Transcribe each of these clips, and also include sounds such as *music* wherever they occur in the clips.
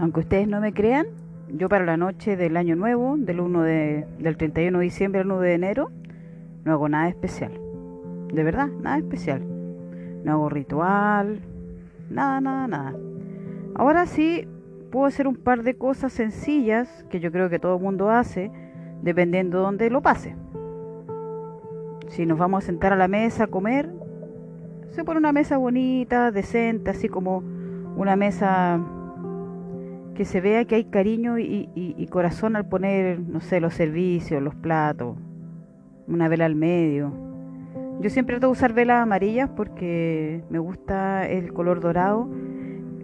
Aunque ustedes no me crean, yo para la noche del año nuevo, del 1 de, del 31 de diciembre al 1 de enero, no hago nada especial. De verdad, nada especial. No hago ritual, nada, nada, nada. Ahora sí puedo hacer un par de cosas sencillas que yo creo que todo el mundo hace, dependiendo de dónde lo pase. Si nos vamos a sentar a la mesa a comer, se pone una mesa bonita, decente, así como una mesa que se vea que hay cariño y, corazón al poner, no sé, los servicios, los platos, una vela al medio. Yo siempre trato de usar velas amarillas porque me gusta el color dorado,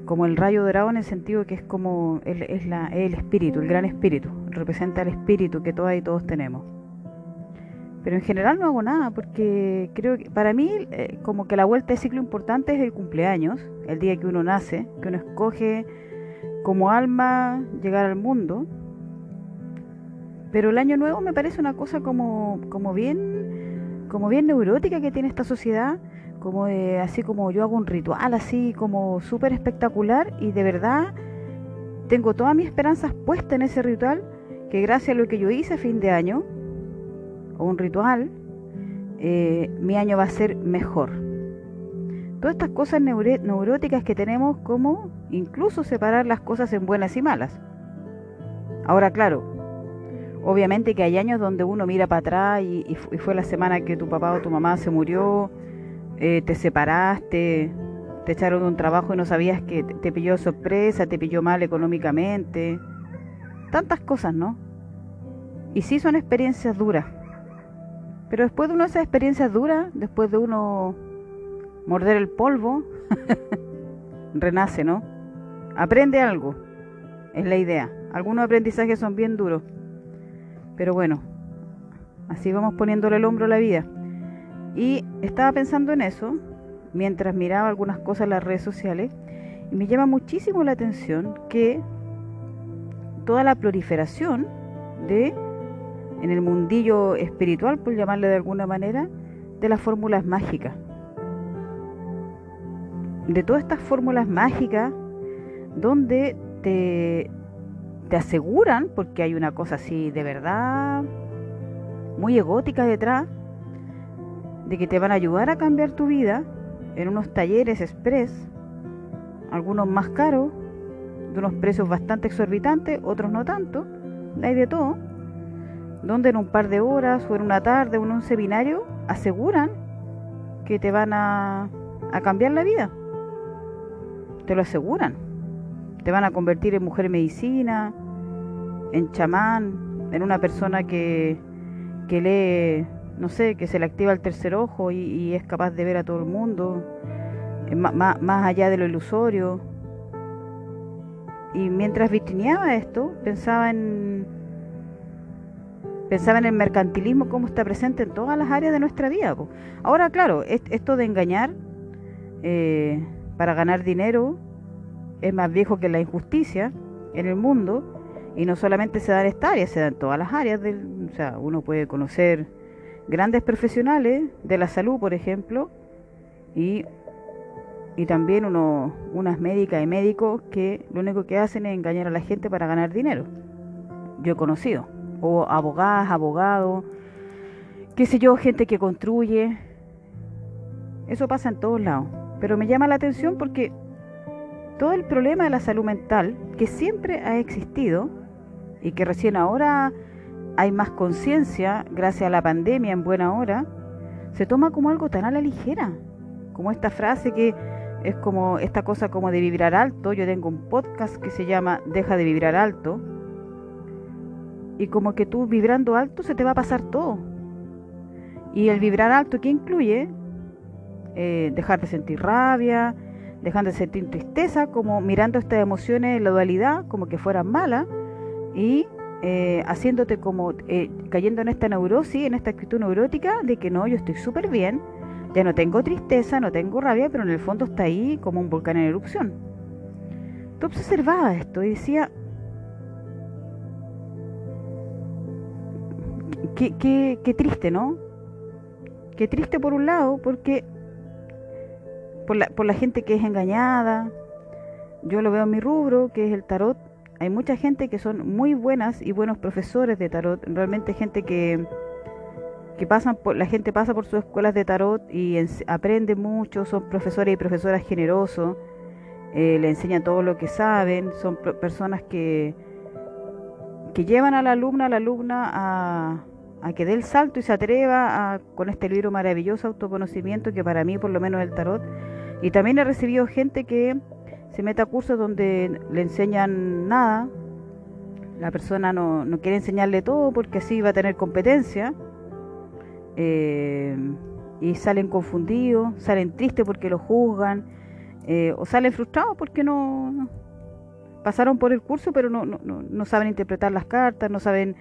como el rayo dorado en el sentido que es como el, es la, el espíritu, el gran espíritu, representa el espíritu que todas y todos tenemos. Pero en general no hago nada porque creo que para mí eh, como que la vuelta de ciclo importante es el cumpleaños, el día que uno nace, que uno escoge como alma llegar al mundo. Pero el año nuevo me parece una cosa como, como bien como bien neurótica que tiene esta sociedad, como de, así como yo hago un ritual así como súper espectacular y de verdad tengo todas mis esperanzas puestas en ese ritual que gracias a lo que yo hice a fin de año o un ritual, eh, mi año va a ser mejor todas estas cosas neuróticas que tenemos como incluso separar las cosas en buenas y malas. Ahora, claro, obviamente que hay años donde uno mira para atrás y, fue la semana que tu papá o tu mamá se murió, eh, te separaste, te echaron de un trabajo y no sabías que te, pilló sorpresa, te pilló mal económicamente, tantas cosas, ¿no? Y sí son experiencias duras. Pero después de una de esas experiencias duras, después de uno morder el polvo, *laughs* renace, ¿no? Aprende algo, es la idea. Algunos aprendizajes son bien duros, pero bueno, así vamos poniéndole el hombro a la vida. Y estaba pensando en eso mientras miraba algunas cosas en las redes sociales y me llama muchísimo la atención que toda la proliferación de, en el mundillo espiritual, por llamarle de alguna manera, de las fórmulas mágicas de todas estas fórmulas mágicas donde te, te aseguran, porque hay una cosa así de verdad muy egótica detrás, de que te van a ayudar a cambiar tu vida en unos talleres express, algunos más caros, de unos precios bastante exorbitantes, otros no tanto, hay de todo, donde en un par de horas o en una tarde o en un seminario aseguran que te van a, a cambiar la vida te lo aseguran. Te van a convertir en mujer medicina, en chamán, en una persona que, que lee, no sé, que se le activa el tercer ojo y, es capaz de ver a todo el mundo, eh, más, más allá de lo ilusorio. Y mientras vitrineaba esto, pensaba en pensaba en el mercantilismo como está presente en todas las áreas de nuestra vida. Ahora, claro, esto de engañar eh, para ganar dinero es más viejo que la injusticia en el mundo y no solamente se da en esta área, se da en todas las áreas. Del, o sea, uno puede conocer grandes profesionales de la salud, por ejemplo, y, y también uno, unas médicas y médicos que lo único que hacen es engañar a la gente para ganar dinero. Yo he conocido, o abogadas, abogados, qué sé yo, gente que construye. Eso pasa en todos lados. Pero me llama la atención porque todo el problema de la salud mental, que siempre ha existido y que recién ahora hay más conciencia gracias a la pandemia en buena hora, se toma como algo tan a la ligera, como esta frase que es como esta cosa como de vibrar alto. Yo tengo un podcast que se llama Deja de vibrar alto. Y como que tú vibrando alto se te va a pasar todo. Y el vibrar alto que incluye eh, dejar de sentir rabia, dejar de sentir tristeza, como mirando estas emociones la dualidad, como que fueran malas, y eh, haciéndote como eh, cayendo en esta neurosis, en esta actitud neurótica de que no, yo estoy súper bien, ya no tengo tristeza, no tengo rabia, pero en el fondo está ahí como un volcán en erupción. Tú observabas esto y decía, qué, qué, qué triste, ¿no? Qué triste por un lado, porque por la, por la gente que es engañada, yo lo veo en mi rubro, que es el tarot. Hay mucha gente que son muy buenas y buenos profesores de tarot. Realmente gente que, que pasan por, la gente pasa por sus escuelas de tarot y aprende mucho, son profesores y profesoras generosos, eh, le enseñan todo lo que saben, son personas que, que llevan a la alumna, a la alumna a, a que dé el salto y se atreva a, con este libro maravilloso, autoconocimiento, que para mí por lo menos es el tarot. Y también he recibido gente que se mete a cursos donde le enseñan nada, la persona no, no quiere enseñarle todo porque así va a tener competencia. Eh, y salen confundidos, salen tristes porque lo juzgan, eh, o salen frustrados porque no pasaron por el curso pero no, no, no saben interpretar las cartas, no saben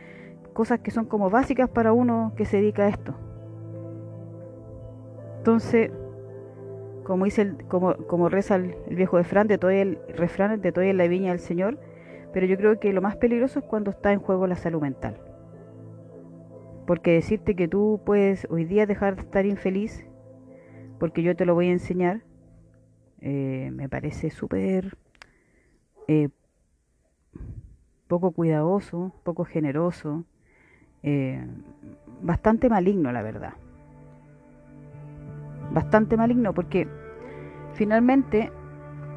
cosas que son como básicas para uno que se dedica a esto. Entonces, como dice el, como, como reza el, viejo refrán de todo el refrán de todo en la viña del Señor, pero yo creo que lo más peligroso es cuando está en juego la salud mental. Porque decirte que tú puedes hoy día dejar de estar infeliz, porque yo te lo voy a enseñar, eh, me parece súper eh, poco cuidadoso, poco generoso, eh, bastante maligno, la verdad. Bastante maligno porque finalmente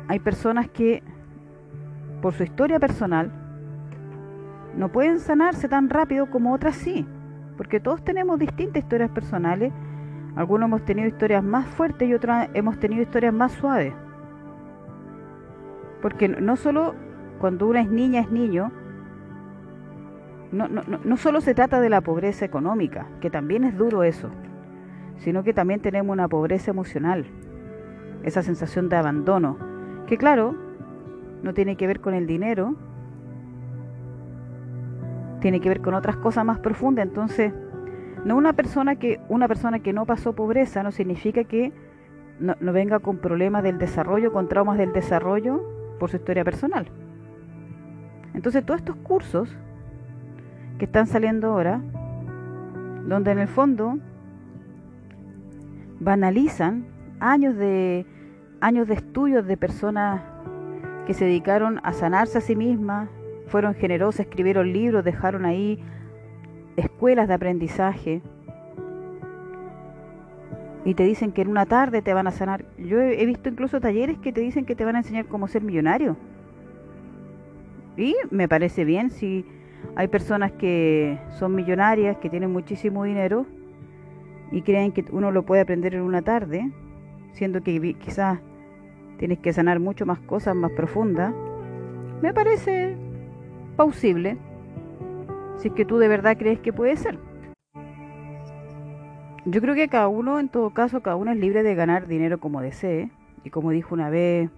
hay personas que por su historia personal no pueden sanarse tan rápido como otras sí, porque todos tenemos distintas historias personales. Algunos hemos tenido historias más fuertes y otras hemos tenido historias más suaves. Porque no solo cuando una es niña es niño, no, no, no solo se trata de la pobreza económica, que también es duro eso, sino que también tenemos una pobreza emocional, esa sensación de abandono, que claro, no tiene que ver con el dinero, tiene que ver con otras cosas más profundas, entonces no una persona que una persona que no pasó pobreza no significa que no, no venga con problemas del desarrollo, con traumas del desarrollo por su historia personal. Entonces todos estos cursos que están saliendo ahora, donde en el fondo banalizan años de años de estudios de personas que se dedicaron a sanarse a sí mismas, fueron generosas, escribieron libros, dejaron ahí escuelas de aprendizaje y te dicen que en una tarde te van a sanar. Yo he visto incluso talleres que te dicen que te van a enseñar cómo ser millonario. Y me parece bien si hay personas que son millonarias, que tienen muchísimo dinero y creen que uno lo puede aprender en una tarde, siendo que quizás tienes que sanar mucho más cosas más profundas. Me parece plausible, si es que tú de verdad crees que puede ser. Yo creo que cada uno, en todo caso, cada uno es libre de ganar dinero como desee. Y como dijo una vez,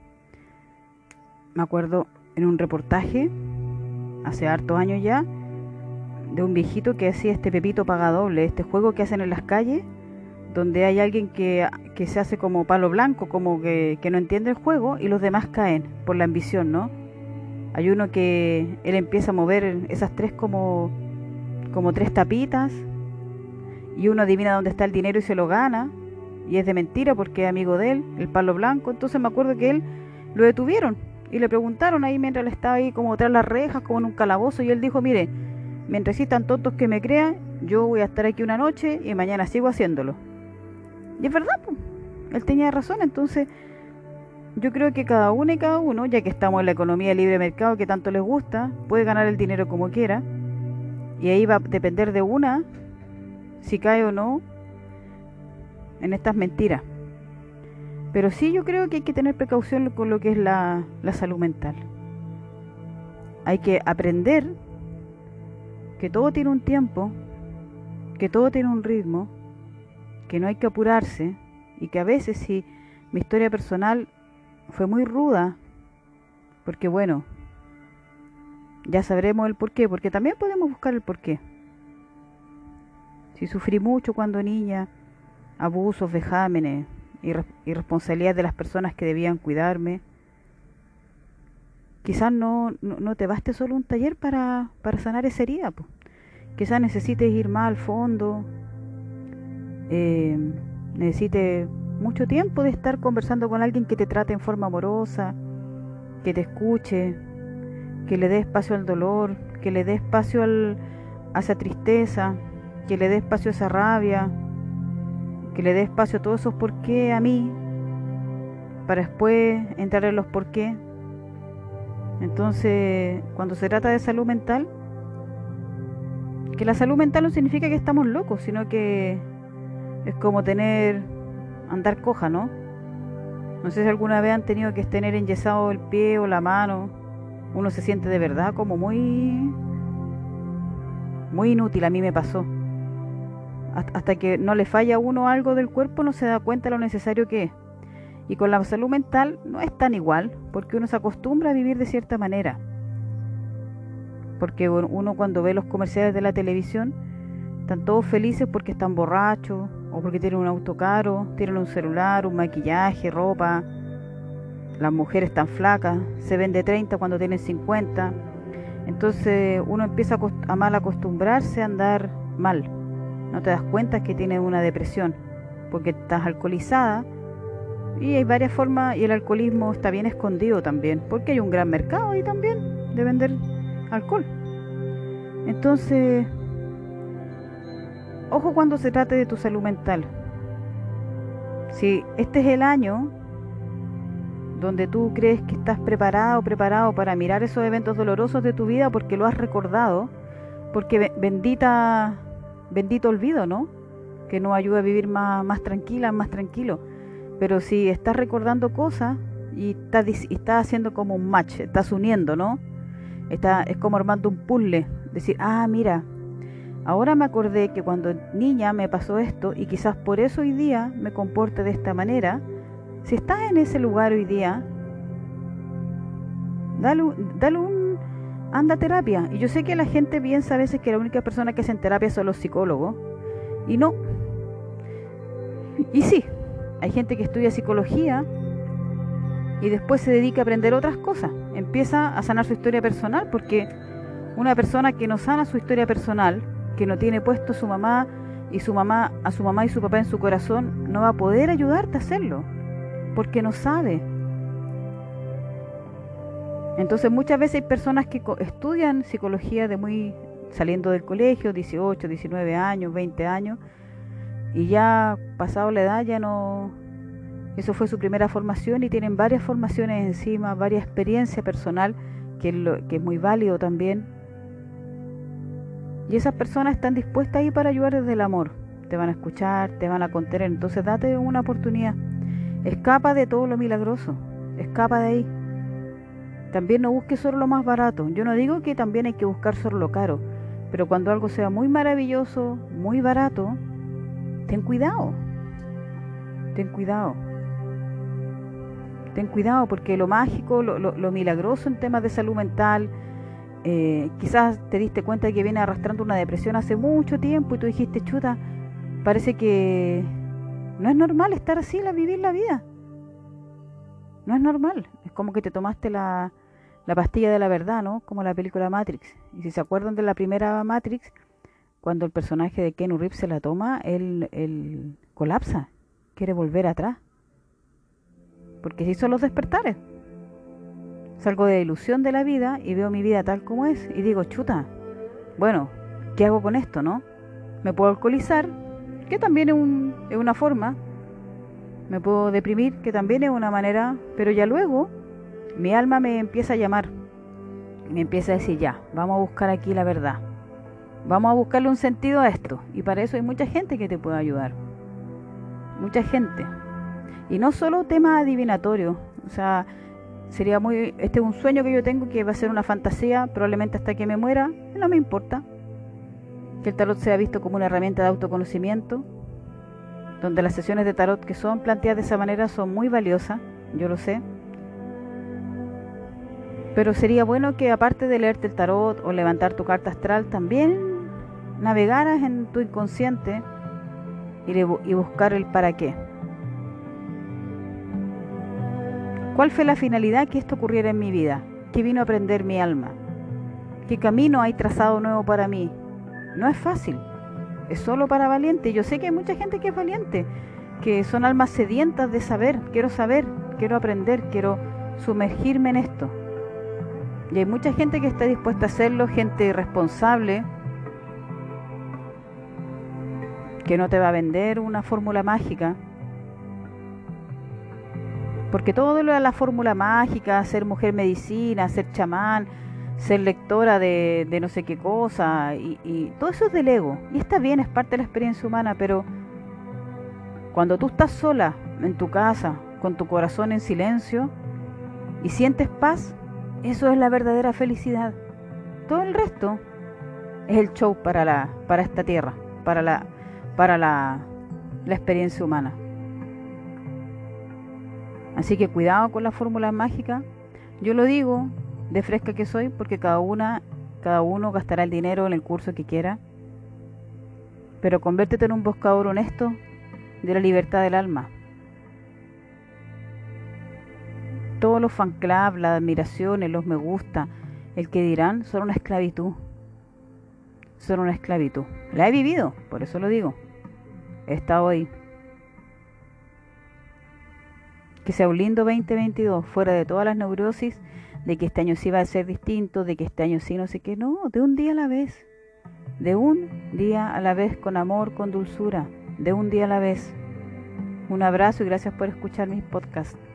me acuerdo en un reportaje, hace hartos años ya, de un viejito que hacía este pepito paga doble, este juego que hacen en las calles, donde hay alguien que, que se hace como palo blanco, como que, que, no entiende el juego, y los demás caen por la ambición, ¿no? Hay uno que él empieza a mover esas tres como, como tres tapitas, y uno adivina dónde está el dinero y se lo gana, y es de mentira porque es amigo de él, el palo blanco. Entonces me acuerdo que él lo detuvieron y le preguntaron ahí mientras él estaba ahí como tras las rejas, como en un calabozo, y él dijo, mire, mientras existan tontos que me crean, yo voy a estar aquí una noche y mañana sigo haciéndolo. Y es verdad, pues, él tenía razón, entonces yo creo que cada uno y cada uno, ya que estamos en la economía de libre mercado que tanto les gusta, puede ganar el dinero como quiera, y ahí va a depender de una si cae o no en estas mentiras. Pero sí yo creo que hay que tener precaución con lo que es la, la salud mental. Hay que aprender que todo tiene un tiempo, que todo tiene un ritmo, que no hay que apurarse y que a veces si mi historia personal fue muy ruda, porque bueno, ya sabremos el por qué, porque también podemos buscar el por qué. Si sufrí mucho cuando niña, abusos, vejámenes, y, responsabilidad de las personas que debían cuidarme. Quizás no, no, te baste solo un taller para, para sanar esa herida. Quizás necesites ir más al fondo, eh, necesites mucho tiempo de estar conversando con alguien que te trate en forma amorosa, que te escuche, que le dé espacio al dolor, que le dé espacio al, a esa tristeza, que le dé espacio a esa rabia, que le dé espacio a todos esos por qué a mí, para después entrar en los por qué. Entonces, cuando se trata de salud mental, que la salud mental no significa que estamos locos, sino que es como tener, andar coja, ¿no? No sé si alguna vez han tenido que tener enyesado el pie o la mano. Uno se siente de verdad como muy, muy inútil. A mí me pasó. Hasta que no le falla a uno algo del cuerpo, no se da cuenta de lo necesario que es. Y con la salud mental no es tan igual, porque uno se acostumbra a vivir de cierta manera porque uno cuando ve los comerciales de la televisión están todos felices porque están borrachos o porque tienen un auto caro, tienen un celular, un maquillaje, ropa. Las mujeres están flacas, se ven de 30 cuando tienen 50. Entonces uno empieza a, mal acostumbrarse a andar mal. No te das cuenta que tienes una depresión porque estás alcoholizada y hay varias formas y el alcoholismo está bien escondido también porque hay un gran mercado ahí también de vender alcohol. Entonces, ojo cuando se trate de tu salud mental. Si este es el año donde tú crees que estás preparado preparado para mirar esos eventos dolorosos de tu vida porque lo has recordado, porque bendita, bendito olvido, ¿no? Que nos ayuda a vivir más, tranquila, más tranquilo. Pero si estás recordando cosas y estás, y estás haciendo como un match, estás uniendo, ¿no? Está, es como armando un puzzle. Decir, ah, mira, ahora me acordé que cuando niña me pasó esto y quizás por eso hoy día me comporte de esta manera. Si estás en ese lugar hoy día, dale, dale un... Anda a terapia. Y yo sé que la gente piensa a veces que la única persona que hacen terapia son los psicólogos. Y no. Y sí, hay gente que estudia psicología y después se dedica a aprender otras cosas. Empieza a sanar su historia personal porque una persona que no sana su historia personal, que no tiene puesto su mamá y su mamá a su mamá y su papá en su corazón, no va a poder ayudarte a hacerlo porque no sabe. Entonces muchas veces hay personas que estudian psicología de muy saliendo del colegio, 18, 19 años, 20 años, y ya pasado la edad ya no eso fue su primera formación y tienen varias formaciones encima, varias experiencia personal, que lo, que es muy válido también. Y esas personas están dispuestas ahí para ayudar desde el amor. Te van a escuchar, te van a contener. Entonces date una oportunidad. Escapa de todo lo milagroso. Escapa de ahí. También no busques solo lo más barato. Yo no digo que también hay que buscar solo lo caro. Pero cuando algo sea muy maravilloso, muy barato, ten cuidado. Ten cuidado ten cuidado porque lo mágico, lo, milagroso en temas de salud mental, eh, quizás te diste cuenta de que viene arrastrando una depresión hace mucho tiempo y tú dijiste, chuta, parece que no es normal estar así, la, vivir la vida. No es normal. Es como que te tomaste la, la pastilla de la verdad, ¿no? Como la película Matrix. Y si se acuerdan de la primera Matrix, cuando el personaje de Ken Reeves se la toma, él, él colapsa, quiere volver atrás porque si son los despertares. Salgo de ilusión de la vida y veo mi vida tal como es y digo, chuta, bueno, ¿qué hago con esto, no? Me puedo alcoholizar, que también es, un, es una forma, me puedo deprimir, que también es una manera, pero ya luego mi alma me empieza a llamar, me empieza a decir, ya, vamos a buscar aquí la verdad, vamos a buscarle un sentido a esto, y para eso hay mucha gente que te puede ayudar, mucha gente. Y no solo temas adivinatorios, o sea, sería muy, este es un sueño que yo tengo que va a ser una fantasía, probablemente hasta que me muera, no me importa. Que el tarot sea visto como una herramienta de autoconocimiento, donde las sesiones de tarot que son planteadas de esa manera son muy valiosas, yo lo sé. Pero sería bueno que aparte de leerte el tarot o levantar tu carta astral, también navegaras en tu inconsciente y buscar el para qué. ¿Cuál fue la finalidad que esto ocurriera en mi vida? ¿Qué vino a aprender mi alma? ¿Qué camino hay trazado nuevo para mí? No es fácil, es solo para valientes. Yo sé que hay mucha gente que es valiente, que son almas sedientas de saber, quiero saber, quiero aprender, quiero sumergirme en esto. Y hay mucha gente que está dispuesta a hacerlo, gente irresponsable, que no te va a vender una fórmula mágica. Porque todo lo de la fórmula mágica, ser mujer medicina, ser chamán, ser lectora de, no sé qué cosa, y, y, todo eso es del ego. Y está bien, es parte de la experiencia humana, pero cuando tú estás sola en tu casa, con tu corazón en silencio, y sientes paz, eso es la verdadera felicidad. Todo el resto es el show para, la, para esta tierra, para, la, para la, la experiencia humana. Así que cuidado con la fórmula mágica. Yo lo digo de fresca que soy porque cada una, cada uno gastará el dinero en el curso que quiera. Pero convértete en un buscador honesto de la libertad del alma. Todos los fan club, las admiraciones, los me gusta, el que dirán, son una esclavitud. Son una esclavitud. La he vivido, por eso lo digo. He estado ahí. Que sea un lindo 2022, fuera de todas las neurosis, de que este año sí va a ser distinto, de que este año sí no sé qué, no, de un día a la vez. De un día a la vez, con amor, con dulzura, de un día a la vez. Un abrazo y gracias por escuchar mis podcasts.